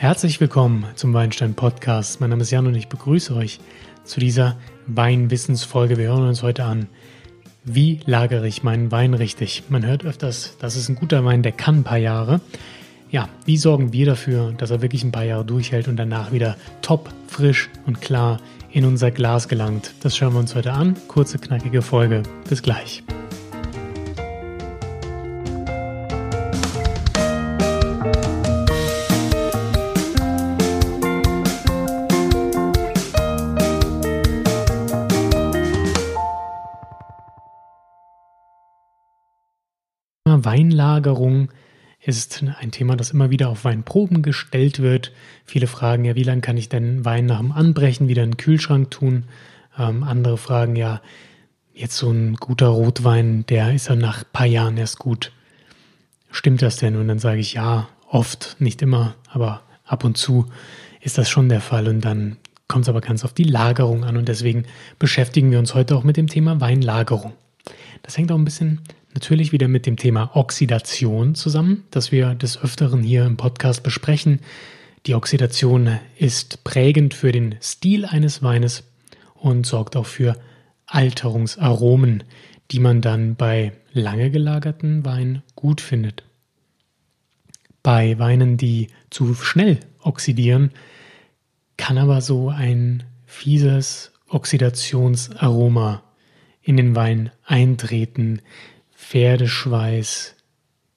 Herzlich willkommen zum Weinstein Podcast. Mein Name ist Jan und ich begrüße euch zu dieser Weinwissensfolge. Wir hören uns heute an, wie lagere ich meinen Wein richtig? Man hört öfters, das ist ein guter Wein, der kann ein paar Jahre. Ja, wie sorgen wir dafür, dass er wirklich ein paar Jahre durchhält und danach wieder top, frisch und klar in unser Glas gelangt? Das schauen wir uns heute an. Kurze, knackige Folge. Bis gleich. Weinlagerung ist ein Thema, das immer wieder auf Weinproben gestellt wird. Viele fragen ja, wie lange kann ich denn Wein nach dem Anbrechen wieder in den Kühlschrank tun? Ähm, andere fragen ja, jetzt so ein guter Rotwein, der ist ja nach ein paar Jahren erst gut. Stimmt das denn? Und dann sage ich ja, oft, nicht immer, aber ab und zu ist das schon der Fall. Und dann kommt es aber ganz auf die Lagerung an. Und deswegen beschäftigen wir uns heute auch mit dem Thema Weinlagerung. Das hängt auch ein bisschen natürlich wieder mit dem Thema Oxidation zusammen, das wir des Öfteren hier im Podcast besprechen. Die Oxidation ist prägend für den Stil eines Weines und sorgt auch für Alterungsaromen, die man dann bei lange gelagerten Weinen gut findet. Bei Weinen, die zu schnell oxidieren, kann aber so ein fieses Oxidationsaroma in den Wein eintreten, Pferdeschweiß,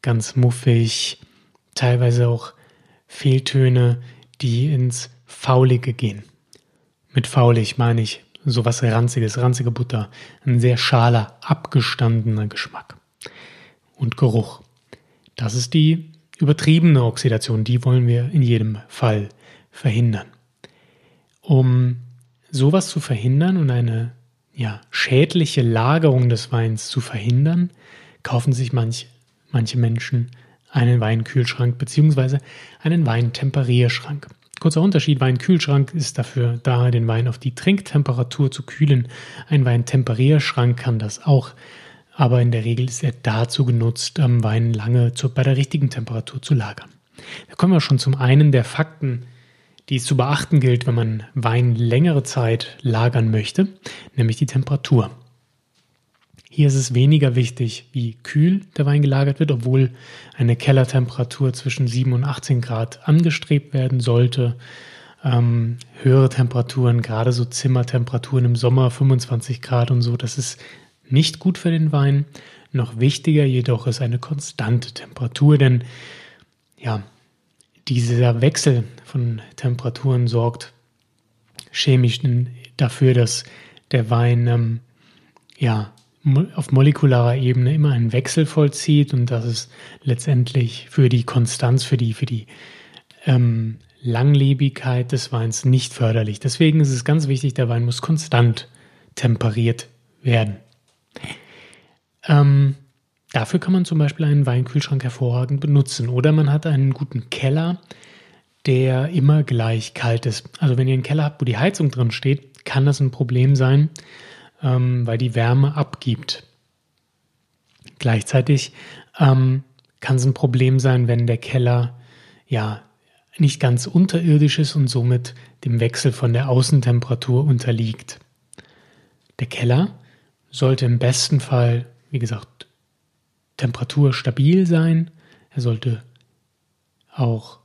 ganz muffig, teilweise auch Fehltöne, die ins Faulige gehen. Mit faulig meine ich sowas ranziges, ranzige Butter, ein sehr schaler, abgestandener Geschmack und Geruch. Das ist die übertriebene Oxidation, die wollen wir in jedem Fall verhindern. Um sowas zu verhindern und eine ja, schädliche Lagerung des Weins zu verhindern, kaufen sich manch, manche Menschen einen Weinkühlschrank bzw. einen Weintemperierschrank. Kurzer Unterschied, Weinkühlschrank ist dafür da, den Wein auf die Trinktemperatur zu kühlen. Ein Weintemperierschrank kann das auch, aber in der Regel ist er dazu genutzt, Wein lange zu, bei der richtigen Temperatur zu lagern. Da kommen wir schon zum einen der Fakten, die es zu beachten gilt, wenn man Wein längere Zeit lagern möchte, nämlich die Temperatur. Hier ist es weniger wichtig, wie kühl der Wein gelagert wird, obwohl eine Kellertemperatur zwischen 7 und 18 Grad angestrebt werden sollte. Ähm, höhere Temperaturen, gerade so Zimmertemperaturen im Sommer 25 Grad und so, das ist nicht gut für den Wein. Noch wichtiger jedoch ist eine konstante Temperatur, denn ja, dieser Wechsel von Temperaturen sorgt chemisch dafür, dass der Wein ähm, ja auf molekularer Ebene immer einen Wechsel vollzieht und das ist letztendlich für die Konstanz, für die, für die ähm, Langlebigkeit des Weins nicht förderlich. Deswegen ist es ganz wichtig, der Wein muss konstant temperiert werden. Ähm, dafür kann man zum Beispiel einen Weinkühlschrank hervorragend benutzen oder man hat einen guten Keller, der immer gleich kalt ist. Also wenn ihr einen Keller habt, wo die Heizung drin steht, kann das ein Problem sein ähm, weil die Wärme abgibt. Gleichzeitig ähm, kann es ein Problem sein, wenn der Keller ja nicht ganz unterirdisch ist und somit dem Wechsel von der Außentemperatur unterliegt. Der Keller sollte im besten Fall, wie gesagt, temperaturstabil sein. Er sollte auch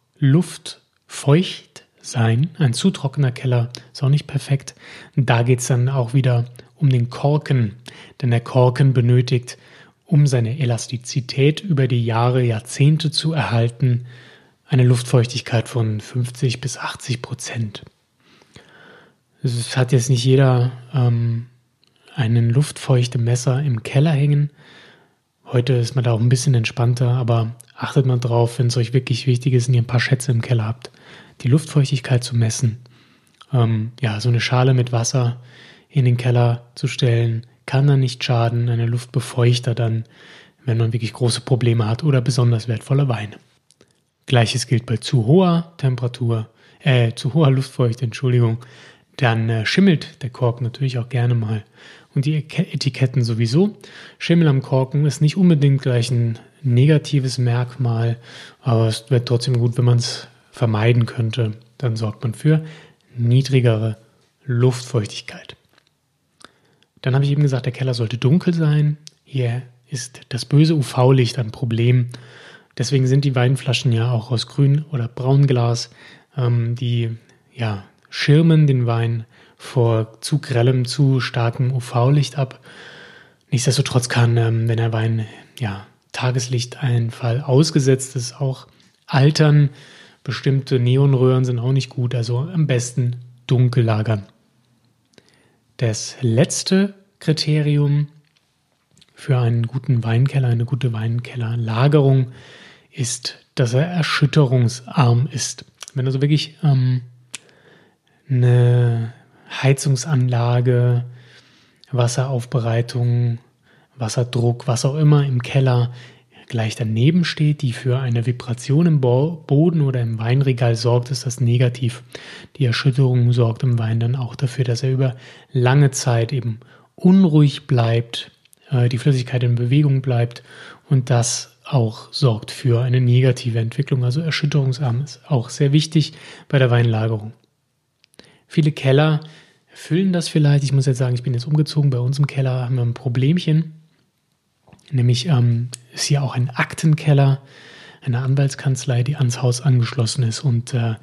luftfeucht sein. Ein zu trockener Keller ist auch nicht perfekt. Da geht es dann auch wieder um den Korken, denn der Korken benötigt, um seine Elastizität über die Jahre, Jahrzehnte zu erhalten, eine Luftfeuchtigkeit von 50 bis 80 Prozent. Es hat jetzt nicht jeder ähm, einen luftfeuchte Messer im Keller hängen. Heute ist man da auch ein bisschen entspannter, aber achtet mal drauf, wenn es euch wirklich wichtig ist und ihr ein paar Schätze im Keller habt, die Luftfeuchtigkeit zu messen. Ähm, ja, so eine Schale mit Wasser in den Keller zu stellen, kann dann nicht schaden. Eine Luftbefeuchter dann, wenn man wirklich große Probleme hat oder besonders wertvolle Weine. Gleiches gilt bei zu hoher Temperatur, äh, zu hoher Luftfeuchte, Entschuldigung. Dann äh, schimmelt der Kork natürlich auch gerne mal. Und die Etiketten sowieso. Schimmel am Korken ist nicht unbedingt gleich ein negatives Merkmal, aber es wird trotzdem gut, wenn man es vermeiden könnte. Dann sorgt man für niedrigere Luftfeuchtigkeit. Dann habe ich eben gesagt, der Keller sollte dunkel sein. Hier ist das böse UV-Licht ein Problem. Deswegen sind die Weinflaschen ja auch aus Grün- oder Braunglas. Ähm, die ja, schirmen den Wein vor zu grellem, zu starkem UV-Licht ab. Nichtsdestotrotz kann, ähm, wenn der Wein ja, Tageslichteinfall ausgesetzt ist, auch altern. Bestimmte Neonröhren sind auch nicht gut, also am besten dunkel lagern. Das letzte Kriterium für einen guten Weinkeller, eine gute Weinkellerlagerung ist, dass er erschütterungsarm ist. Wenn also wirklich ähm, eine Heizungsanlage, Wasseraufbereitung, Wasserdruck, was auch immer im Keller gleich daneben steht, die für eine Vibration im Boden oder im Weinregal sorgt, ist das negativ. Die Erschütterung sorgt im Wein dann auch dafür, dass er über lange Zeit eben unruhig bleibt, äh, die Flüssigkeit in Bewegung bleibt und das auch sorgt für eine negative Entwicklung. Also erschütterungsarm ist auch sehr wichtig bei der Weinlagerung. Viele Keller erfüllen das vielleicht. Ich muss jetzt sagen, ich bin jetzt umgezogen. Bei uns im Keller haben wir ein Problemchen. Nämlich ähm, ist hier auch ein Aktenkeller, eine Anwaltskanzlei, die ans Haus angeschlossen ist. Und äh,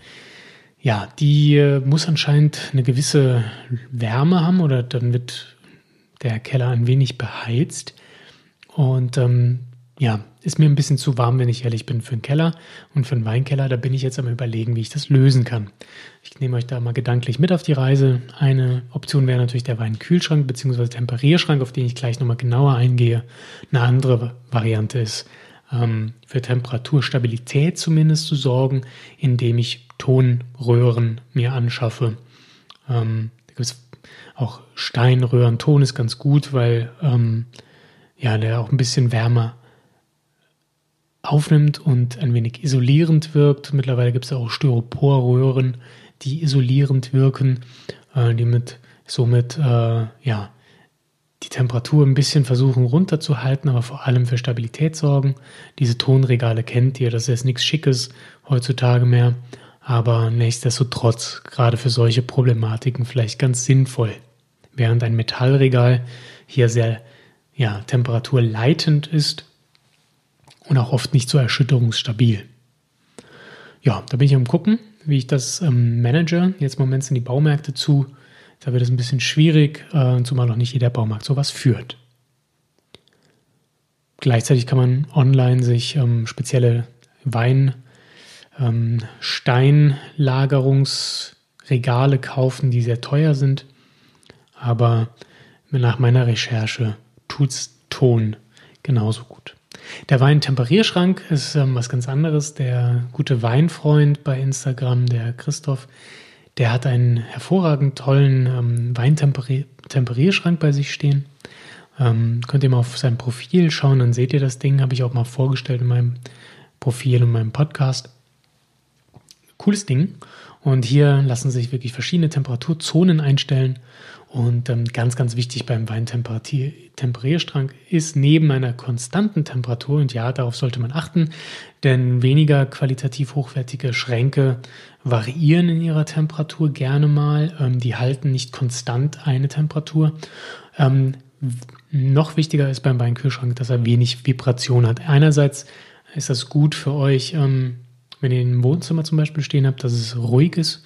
ja, die äh, muss anscheinend eine gewisse Wärme haben oder dann wird der Keller ein wenig beheizt. Und ähm, ja, ist mir ein bisschen zu warm, wenn ich ehrlich bin, für einen Keller und für einen Weinkeller. Da bin ich jetzt am Überlegen, wie ich das lösen kann. Ich nehme euch da mal gedanklich mit auf die Reise. Eine Option wäre natürlich der Weinkühlschrank bzw. Temperierschrank, auf den ich gleich nochmal genauer eingehe. Eine andere Variante ist, ähm, für Temperaturstabilität zumindest zu sorgen, indem ich Tonröhren mir anschaffe. Ähm, da gibt es auch Steinröhren. Ton ist ganz gut, weil ähm, ja, der auch ein bisschen wärmer aufnimmt und ein wenig isolierend wirkt. Mittlerweile gibt es auch Styroporröhren, die isolierend wirken, äh, die mit somit äh, ja die Temperatur ein bisschen versuchen runterzuhalten, aber vor allem für Stabilität sorgen. Diese Tonregale kennt ihr, das ist nichts Schickes heutzutage mehr, aber nichtsdestotrotz gerade für solche Problematiken vielleicht ganz sinnvoll. Während ein Metallregal hier sehr ja, temperaturleitend ist, und auch oft nicht so erschütterungsstabil. Ja, da bin ich am gucken, wie ich das ähm, manage. Jetzt im Moment sind die Baumärkte zu. Da wird es ein bisschen schwierig, äh, zumal noch nicht jeder Baumarkt sowas führt. Gleichzeitig kann man online sich ähm, spezielle Wein, ähm, Steinlagerungsregale kaufen, die sehr teuer sind. Aber nach meiner Recherche tut's Ton genauso gut. Der Weintemperierschrank ist ähm, was ganz anderes. Der gute Weinfreund bei Instagram, der Christoph, der hat einen hervorragend tollen ähm, Weintemperierschrank bei sich stehen. Ähm, könnt ihr mal auf sein Profil schauen, dann seht ihr das Ding. Habe ich auch mal vorgestellt in meinem Profil und meinem Podcast. Cooles Ding. Und hier lassen sich wirklich verschiedene Temperaturzonen einstellen und ähm, ganz, ganz wichtig beim Weintemperierstrang ist neben einer konstanten Temperatur, und ja, darauf sollte man achten, denn weniger qualitativ hochwertige Schränke variieren in ihrer Temperatur gerne mal. Ähm, die halten nicht konstant eine Temperatur. Ähm, noch wichtiger ist beim Weinkühlschrank, dass er wenig Vibration hat. Einerseits ist das gut für euch, ähm, wenn ihr im Wohnzimmer zum Beispiel stehen habt, dass es ruhig ist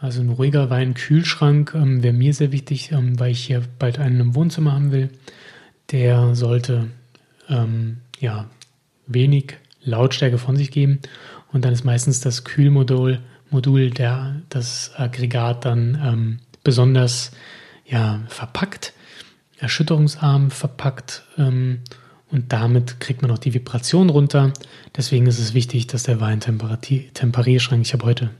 also ein ruhiger Weinkühlschrank ähm, wäre mir sehr wichtig, ähm, weil ich hier bald einen im Wohnzimmer haben will. Der sollte ähm, ja wenig Lautstärke von sich geben. Und dann ist meistens das Kühlmodul, Modul, der das Aggregat dann ähm, besonders ja, verpackt, erschütterungsarm verpackt. Und damit kriegt man auch die Vibration runter. Deswegen ist es wichtig, dass der Weintemperierschrank, ich habe heute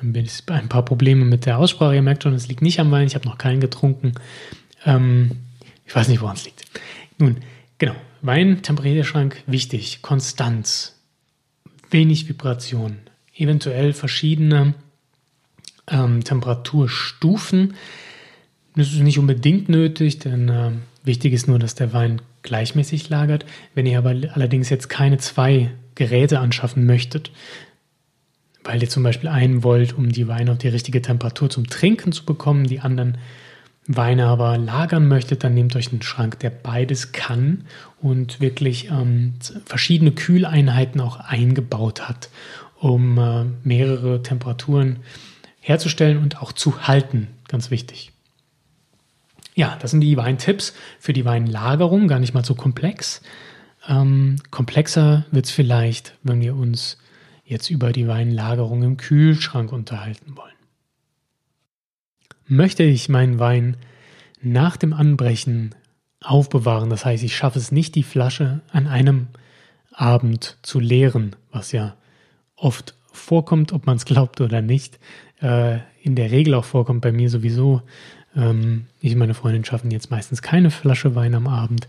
ein paar Probleme mit der Aussprache. Ihr merkt schon, es liegt nicht am Wein. Ich habe noch keinen getrunken. Ähm, ich weiß nicht, woran es liegt. Nun, genau. Wein, Temperaturschrank, wichtig. Konstanz. Wenig Vibration. Eventuell verschiedene ähm, Temperaturstufen. Das ist nicht unbedingt nötig, denn äh, wichtig ist nur, dass der Wein gleichmäßig lagert. Wenn ihr aber allerdings jetzt keine zwei Geräte anschaffen möchtet, weil ihr zum Beispiel einen wollt, um die Weine auf die richtige Temperatur zum Trinken zu bekommen, die anderen Weine aber lagern möchtet, dann nehmt euch einen Schrank, der beides kann und wirklich ähm, verschiedene Kühleinheiten auch eingebaut hat, um äh, mehrere Temperaturen herzustellen und auch zu halten. Ganz wichtig. Ja, das sind die Weintipps für die Weinlagerung, gar nicht mal so komplex. Ähm, komplexer wird es vielleicht, wenn wir uns jetzt über die Weinlagerung im Kühlschrank unterhalten wollen. Möchte ich meinen Wein nach dem Anbrechen aufbewahren, das heißt, ich schaffe es nicht, die Flasche an einem Abend zu leeren, was ja oft vorkommt, ob man es glaubt oder nicht, äh, in der Regel auch vorkommt bei mir sowieso. Ähm, ich und meine Freundin schaffen jetzt meistens keine Flasche Wein am Abend,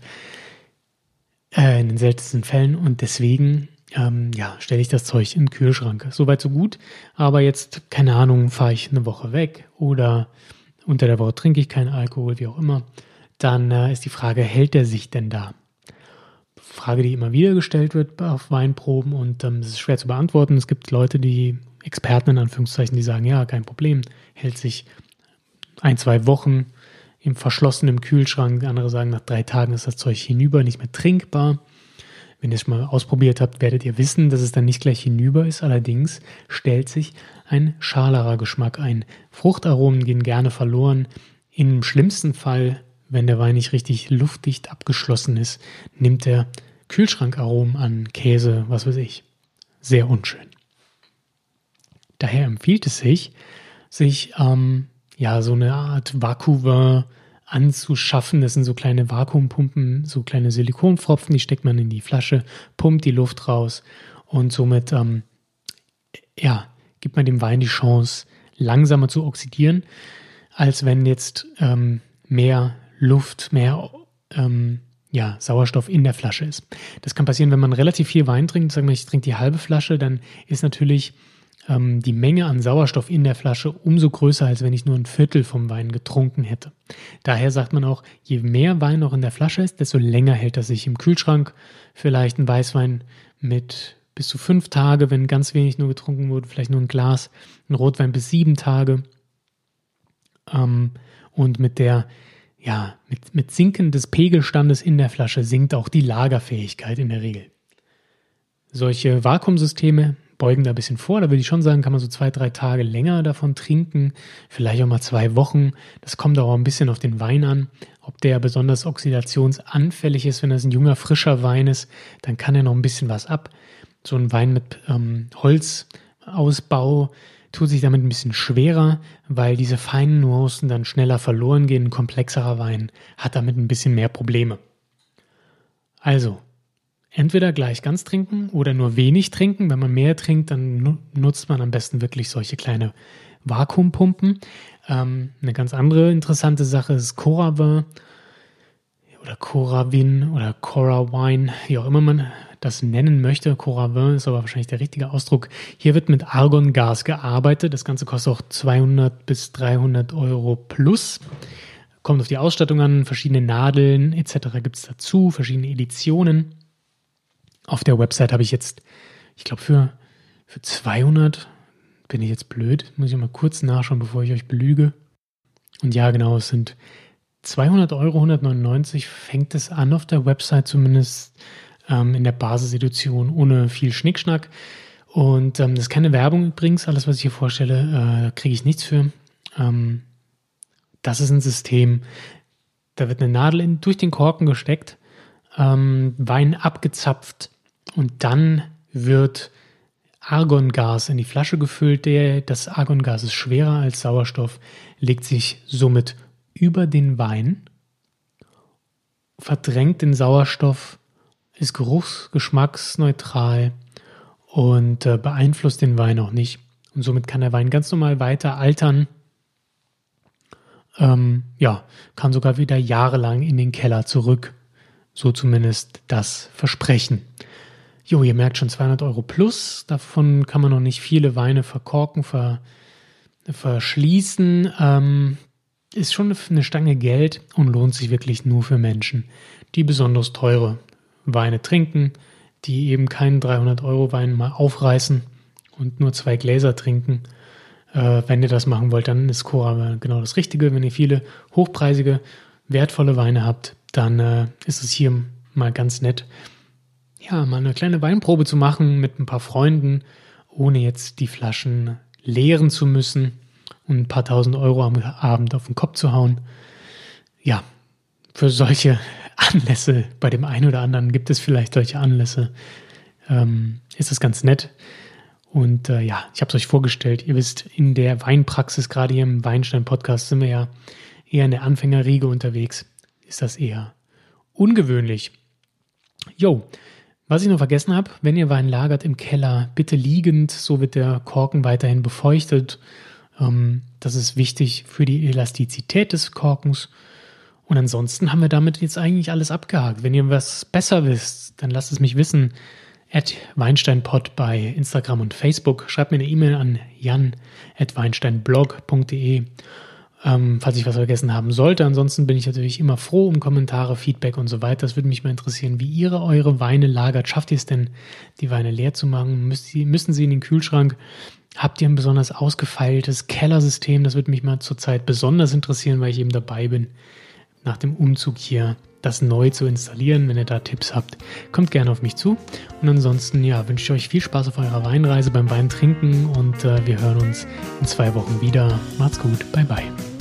äh, in den seltensten Fällen und deswegen ähm, ja, stelle ich das Zeug in den Kühlschrank. Soweit so gut. Aber jetzt, keine Ahnung, fahre ich eine Woche weg oder unter der Woche trinke ich keinen Alkohol, wie auch immer. Dann äh, ist die Frage, hält der sich denn da? Frage, die immer wieder gestellt wird auf Weinproben und ähm, ist schwer zu beantworten. Es gibt Leute, die Experten in Anführungszeichen, die sagen, ja, kein Problem, hält sich ein, zwei Wochen im verschlossenen Kühlschrank. Andere sagen, nach drei Tagen ist das Zeug hinüber, nicht mehr trinkbar. Wenn ihr es mal ausprobiert habt, werdet ihr wissen, dass es dann nicht gleich hinüber ist. Allerdings stellt sich ein schalerer Geschmack ein. Fruchtaromen gehen gerne verloren. Im schlimmsten Fall, wenn der Wein nicht richtig luftdicht abgeschlossen ist, nimmt er Kühlschrankaromen an, Käse, was weiß ich. Sehr unschön. Daher empfiehlt es sich, sich ähm, ja so eine Art Vakuum anzuschaffen. Das sind so kleine Vakuumpumpen, so kleine Silikonpfropfen, die steckt man in die Flasche, pumpt die Luft raus und somit ähm, ja, gibt man dem Wein die Chance, langsamer zu oxidieren, als wenn jetzt ähm, mehr Luft, mehr ähm, ja, Sauerstoff in der Flasche ist. Das kann passieren, wenn man relativ viel Wein trinkt. Sagen wir, ich trinke die halbe Flasche, dann ist natürlich ähm, die Menge an Sauerstoff in der Flasche umso größer, als wenn ich nur ein Viertel vom Wein getrunken hätte. Daher sagt man auch, je mehr Wein noch in der Flasche ist, desto länger hält er sich im Kühlschrank. Vielleicht ein Weißwein mit bis zu fünf Tage, wenn ganz wenig nur getrunken wurde, vielleicht nur ein Glas, ein Rotwein bis sieben Tage. Ähm, und mit der, ja, mit, mit Sinken des Pegelstandes in der Flasche sinkt auch die Lagerfähigkeit in der Regel. Solche Vakuumsysteme beugen da ein bisschen vor. Da würde ich schon sagen, kann man so zwei, drei Tage länger davon trinken, vielleicht auch mal zwei Wochen. Das kommt auch ein bisschen auf den Wein an. Ob der besonders oxidationsanfällig ist, wenn das ein junger, frischer Wein ist, dann kann er noch ein bisschen was ab. So ein Wein mit ähm, Holzausbau tut sich damit ein bisschen schwerer, weil diese feinen Nuancen dann schneller verloren gehen. Ein komplexerer Wein hat damit ein bisschen mehr Probleme. Also, entweder gleich ganz trinken oder nur wenig trinken. Wenn man mehr trinkt, dann nutzt man am besten wirklich solche kleine Vakuumpumpen. Ähm, eine ganz andere interessante Sache ist Coravin oder Coravin oder Corawine, wie auch immer man das nennen möchte. Coravin ist aber wahrscheinlich der richtige Ausdruck. Hier wird mit Argongas gearbeitet. Das Ganze kostet auch 200 bis 300 Euro plus. Kommt auf die Ausstattung an, verschiedene Nadeln etc. gibt es dazu, verschiedene Editionen. Auf der Website habe ich jetzt, ich glaube, für, für 200 bin ich jetzt blöd. Muss ich mal kurz nachschauen, bevor ich euch belüge. Und ja, genau, es sind 200 Euro, 199 fängt es an auf der Website zumindest ähm, in der Basisedition ohne viel Schnickschnack. Und ähm, das ist keine Werbung übrigens. Alles, was ich hier vorstelle, äh, kriege ich nichts für. Ähm, das ist ein System, da wird eine Nadel in, durch den Korken gesteckt, ähm, Wein abgezapft und dann wird Argongas in die Flasche gefüllt. Das Argongas ist schwerer als Sauerstoff, legt sich somit über den Wein, verdrängt den Sauerstoff, ist geruchs-, geschmacksneutral und äh, beeinflusst den Wein auch nicht. Und somit kann der Wein ganz normal weiter altern. Ähm, ja, kann sogar wieder jahrelang in den Keller zurück. So zumindest das Versprechen. Jo, ihr merkt schon 200 Euro plus. Davon kann man noch nicht viele Weine verkorken, ver, verschließen. Ähm, ist schon eine Stange Geld und lohnt sich wirklich nur für Menschen, die besonders teure Weine trinken, die eben keinen 300 Euro Wein mal aufreißen und nur zwei Gläser trinken. Äh, wenn ihr das machen wollt, dann ist Cora genau das Richtige. Wenn ihr viele hochpreisige, wertvolle Weine habt, dann äh, ist es hier mal ganz nett, ja, mal eine kleine Weinprobe zu machen mit ein paar Freunden, ohne jetzt die Flaschen leeren zu müssen und ein paar tausend Euro am Abend auf den Kopf zu hauen. Ja, für solche Anlässe, bei dem einen oder anderen gibt es vielleicht solche Anlässe, ähm, ist das ganz nett. Und äh, ja, ich habe es euch vorgestellt. Ihr wisst, in der Weinpraxis, gerade hier im Weinstein-Podcast, sind wir ja eher in der Anfängerriege unterwegs. Ist das eher ungewöhnlich. Jo, was ich noch vergessen habe, wenn ihr Wein lagert im Keller, bitte liegend, so wird der Korken weiterhin befeuchtet. Ähm, das ist wichtig für die Elastizität des Korkens. Und ansonsten haben wir damit jetzt eigentlich alles abgehakt. Wenn ihr was besser wisst, dann lasst es mich wissen. At WeinsteinPod bei Instagram und Facebook. Schreibt mir eine E-Mail an jan at weinsteinblog.de, ähm, falls ich was vergessen haben sollte. Ansonsten bin ich natürlich immer froh um Kommentare, Feedback und so weiter. Das würde mich mal interessieren, wie ihr eure Weine lagert. Schafft ihr es denn, die Weine leer zu machen? müssen sie in den Kühlschrank? Habt ihr ein besonders ausgefeiltes Kellersystem? Das würde mich mal zurzeit besonders interessieren, weil ich eben dabei bin, nach dem Umzug hier das neu zu installieren. Wenn ihr da Tipps habt, kommt gerne auf mich zu. Und ansonsten, ja, wünsche ich euch viel Spaß auf eurer Weinreise beim Weintrinken und äh, wir hören uns in zwei Wochen wieder. Macht's gut, bye bye.